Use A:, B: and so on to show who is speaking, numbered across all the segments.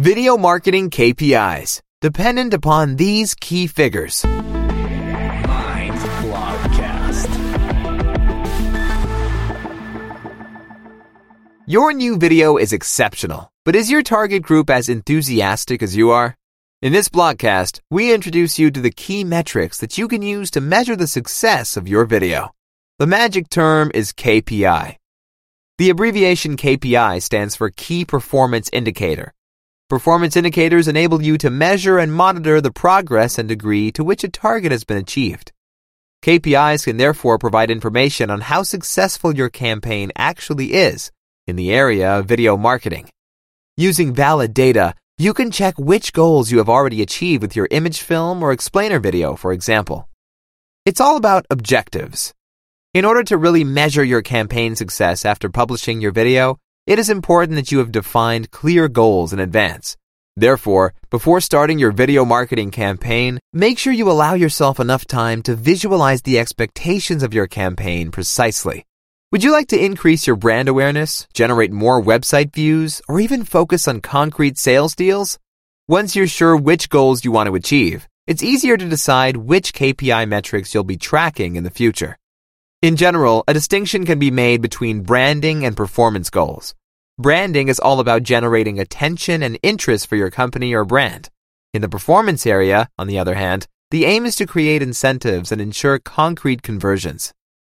A: Video marketing KPIs, dependent upon these key figures.
B: Mind Blogcast.
A: Your new video is exceptional, but is your target group as enthusiastic as you are? In this blogcast, we introduce you to the key metrics that you can use to measure the success of your video. The magic term is KPI. The abbreviation KPI stands for Key Performance Indicator. Performance indicators enable you to measure and monitor the progress and degree to which a target has been achieved. KPIs can therefore provide information on how successful your campaign actually is in the area of video marketing. Using valid data, you can check which goals you have already achieved with your image film or explainer video, for example. It's all about objectives. In order to really measure your campaign success after publishing your video, it is important that you have defined clear goals in advance. Therefore, before starting your video marketing campaign, make sure you allow yourself enough time to visualize the expectations of your campaign precisely. Would you like to increase your brand awareness, generate more website views, or even focus on concrete sales deals? Once you're sure which goals you want to achieve, it's easier to decide which KPI metrics you'll be tracking in the future. In general, a distinction can be made between branding and performance goals. Branding is all about generating attention and interest for your company or brand. In the performance area, on the other hand, the aim is to create incentives and ensure concrete conversions.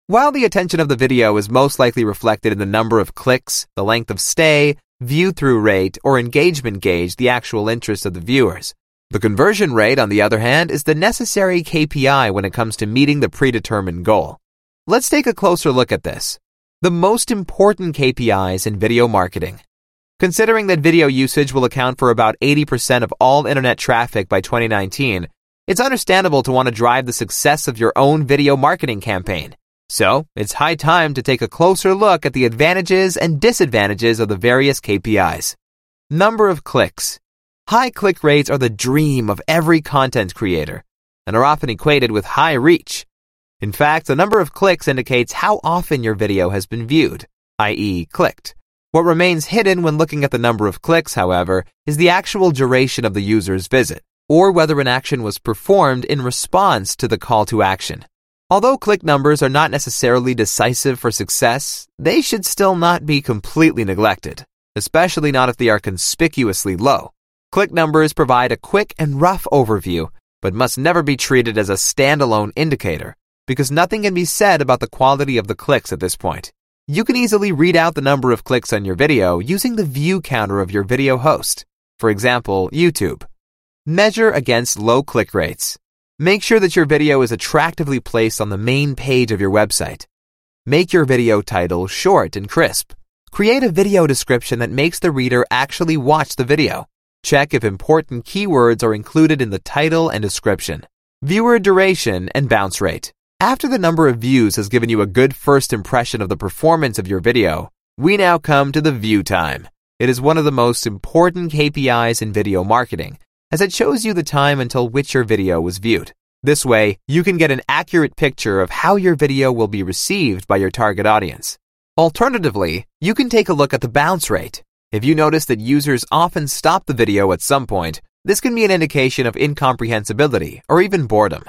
A: While the attention of the video is most likely reflected in the number of clicks, the length of stay, view through rate, or engagement gauge, the actual interest of the viewers. The conversion rate, on the other hand, is the necessary KPI when it comes to meeting the predetermined goal. Let's take a closer look at this. The most important KPIs in video marketing. Considering that video usage will account for about 80% of all internet traffic by 2019, it's understandable to want to drive the success of your own video marketing campaign. So, it's high time to take a closer look at the advantages and disadvantages of the various KPIs. Number of clicks. High click rates are the dream of every content creator and are often equated with high reach. In fact, the number of clicks indicates how often your video has been viewed, i.e., clicked. What remains hidden when looking at the number of clicks, however, is the actual duration of the user's visit, or whether an action was performed in response to the call to action. Although click numbers are not necessarily decisive for success, they should still not be completely neglected, especially not if they are conspicuously low. Click numbers provide a quick and rough overview, but must never be treated as a standalone indicator, because nothing can be said about the quality of the clicks at this point. You can easily read out the number of clicks on your video using the view counter of your video host, for example, YouTube. Measure against low click rates. Make sure that your video is attractively placed on the main page of your website. Make your video title short and crisp. Create a video description that makes the reader actually watch the video. Check if important keywords are included in the title and description. Viewer duration and bounce rate. After the number of views has given you a good first impression of the performance of your video, we now come to the view time. It is one of the most important KPIs in video marketing as it shows you the time until which your video was viewed. This way, you can get an accurate picture of how your video will be received by your target audience. Alternatively, you can take a look at the bounce rate. If you notice that users often stop the video at some point, this can be an indication of incomprehensibility or even boredom.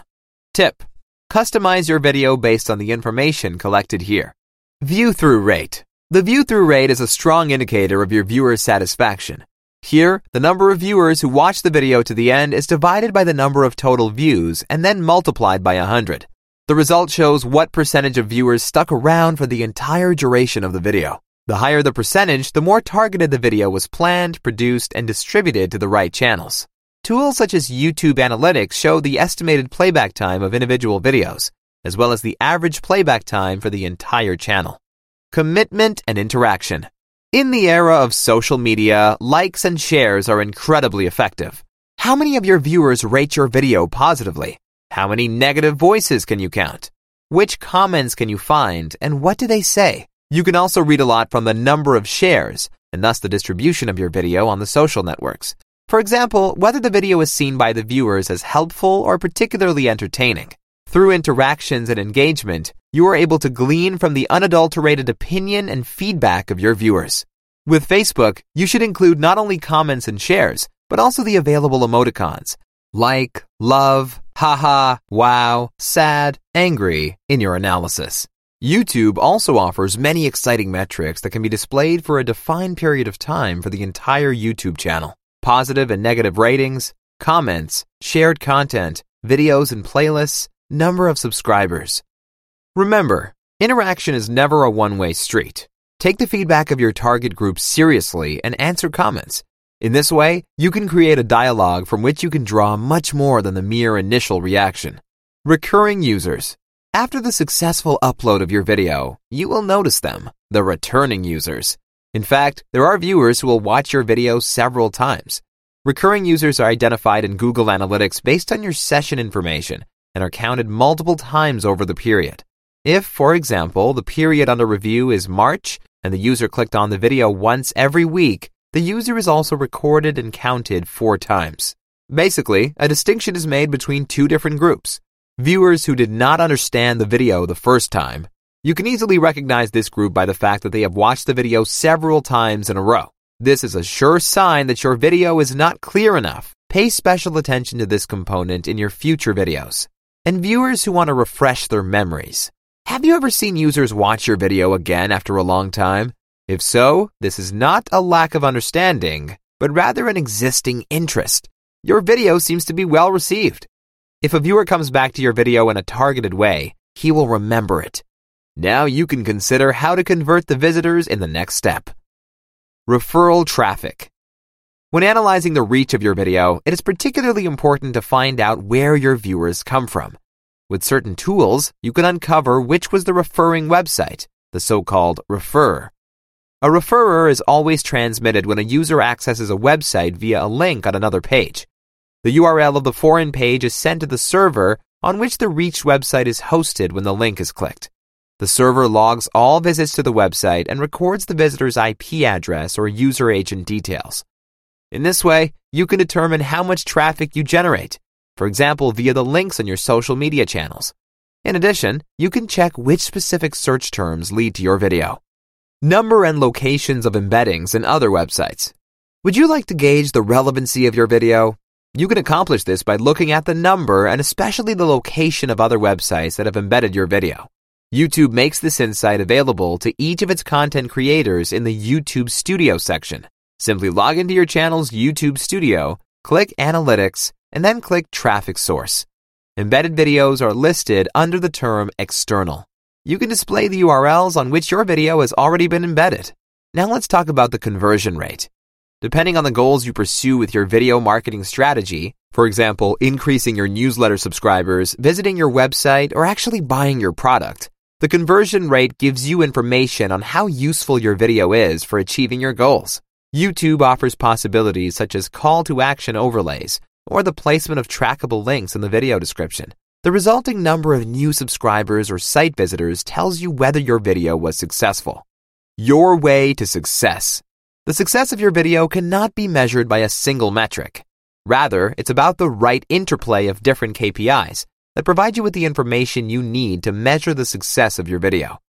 A: Tip. Customize your video based on the information collected here. View through rate. The view through rate is a strong indicator of your viewer's satisfaction. Here, the number of viewers who watch the video to the end is divided by the number of total views and then multiplied by 100. The result shows what percentage of viewers stuck around for the entire duration of the video. The higher the percentage, the more targeted the video was planned, produced, and distributed to the right channels. Tools such as YouTube Analytics show the estimated playback time of individual videos, as well as the average playback time for the entire channel. Commitment and interaction. In the era of social media, likes and shares are incredibly effective. How many of your viewers rate your video positively? How many negative voices can you count? Which comments can you find and what do they say? You can also read a lot from the number of shares and thus the distribution of your video on the social networks. For example, whether the video is seen by the viewers as helpful or particularly entertaining. Through interactions and engagement, you are able to glean from the unadulterated opinion and feedback of your viewers. With Facebook, you should include not only comments and shares, but also the available emoticons like, love, haha, wow, sad, angry in your analysis. YouTube also offers many exciting metrics that can be displayed for a defined period of time for the entire YouTube channel. Positive and negative ratings, comments, shared content, videos and playlists, number of subscribers. Remember, interaction is never a one way street. Take the feedback of your target group seriously and answer comments. In this way, you can create a dialogue from which you can draw much more than the mere initial reaction. Recurring users. After the successful upload of your video, you will notice them, the returning users. In fact, there are viewers who will watch your video several times. Recurring users are identified in Google Analytics based on your session information and are counted multiple times over the period. If, for example, the period under review is March and the user clicked on the video once every week, the user is also recorded and counted four times. Basically, a distinction is made between two different groups. Viewers who did not understand the video the first time. You can easily recognize this group by the fact that they have watched the video several times in a row. This is a sure sign that your video is not clear enough. Pay special attention to this component in your future videos. And viewers who want to refresh their memories. Have you ever seen users watch your video again after a long time? If so, this is not a lack of understanding, but rather an existing interest. Your video seems to be well received. If a viewer comes back to your video in a targeted way, he will remember it. Now you can consider how to convert the visitors in the next step. Referral traffic. When analyzing the reach of your video, it is particularly important to find out where your viewers come from. With certain tools, you can uncover which was the referring website, the so-called refer. A referrer is always transmitted when a user accesses a website via a link on another page. The URL of the foreign page is sent to the server on which the reached website is hosted when the link is clicked. The server logs all visits to the website and records the visitor's IP address or user agent details. In this way, you can determine how much traffic you generate, for example, via the links on your social media channels. In addition, you can check which specific search terms lead to your video. Number and locations of embeddings in other websites. Would you like to gauge the relevancy of your video? You can accomplish this by looking at the number and especially the location of other websites that have embedded your video. YouTube makes this insight available to each of its content creators in the YouTube Studio section. Simply log into your channel's YouTube studio, click Analytics, and then click Traffic Source. Embedded videos are listed under the term External. You can display the URLs on which your video has already been embedded. Now let's talk about the conversion rate. Depending on the goals you pursue with your video marketing strategy, for example, increasing your newsletter subscribers, visiting your website, or actually buying your product, the conversion rate gives you information on how useful your video is for achieving your goals. YouTube offers possibilities such as call to action overlays or the placement of trackable links in the video description. The resulting number of new subscribers or site visitors tells you whether your video was successful. Your way to success. The success of your video cannot be measured by a single metric. Rather, it's about the right interplay of different KPIs that provide you with the information you need to measure the success of your video.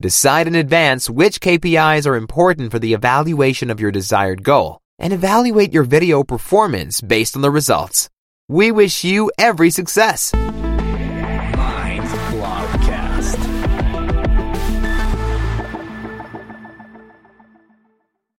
A: Decide in advance which KPIs are important for the evaluation of your desired goal and evaluate your video performance based on the results. We wish you every success.